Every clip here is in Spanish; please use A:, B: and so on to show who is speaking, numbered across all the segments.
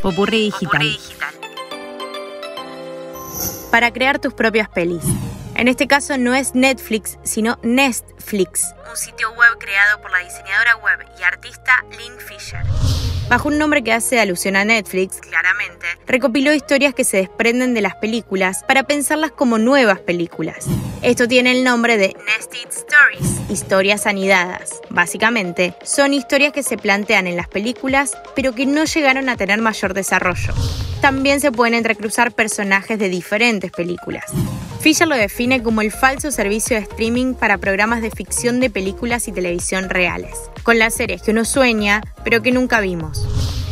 A: Popurrí digital. Para crear tus propias pelis. En este caso no es Netflix, sino Nestflix, un sitio web creado por la diseñadora web y artista Lynn Fisher. Bajo un nombre que hace alusión a Netflix, claramente, recopiló historias que se desprenden de las películas para pensarlas como nuevas películas. Esto tiene el nombre de Nested Stories, historias anidadas. Básicamente, son historias que se plantean en las películas, pero que no llegaron a tener mayor desarrollo. También se pueden entrecruzar personajes de diferentes películas. Fisher lo define como el falso servicio de streaming para programas de ficción de películas y televisión reales, con las series que uno sueña, pero que nunca vimos.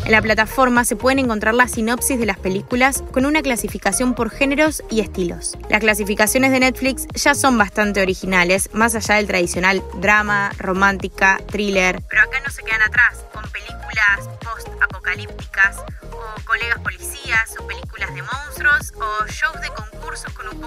A: En la plataforma se pueden encontrar las sinopsis de las películas con una clasificación por géneros y estilos. Las clasificaciones de Netflix ya son bastante originales, más allá del tradicional drama, romántica, thriller, pero acá no se quedan atrás, con películas post-apocalípticas o colegas policías o películas de monstruos o shows de concursos con un.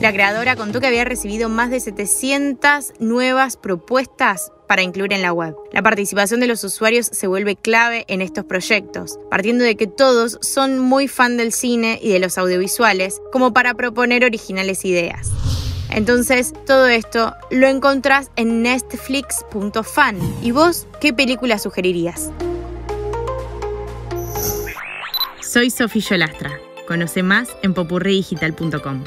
A: La creadora contó que había recibido más de 700 nuevas propuestas para incluir en la web. La participación de los usuarios se vuelve clave en estos proyectos, partiendo de que todos son muy fan del cine y de los audiovisuales, como para proponer originales ideas. Entonces, todo esto lo encontrás en netflix.fan. ¿Y vos qué película sugerirías? Soy Sofía Yolastra. Conoce más en popurridigital.com.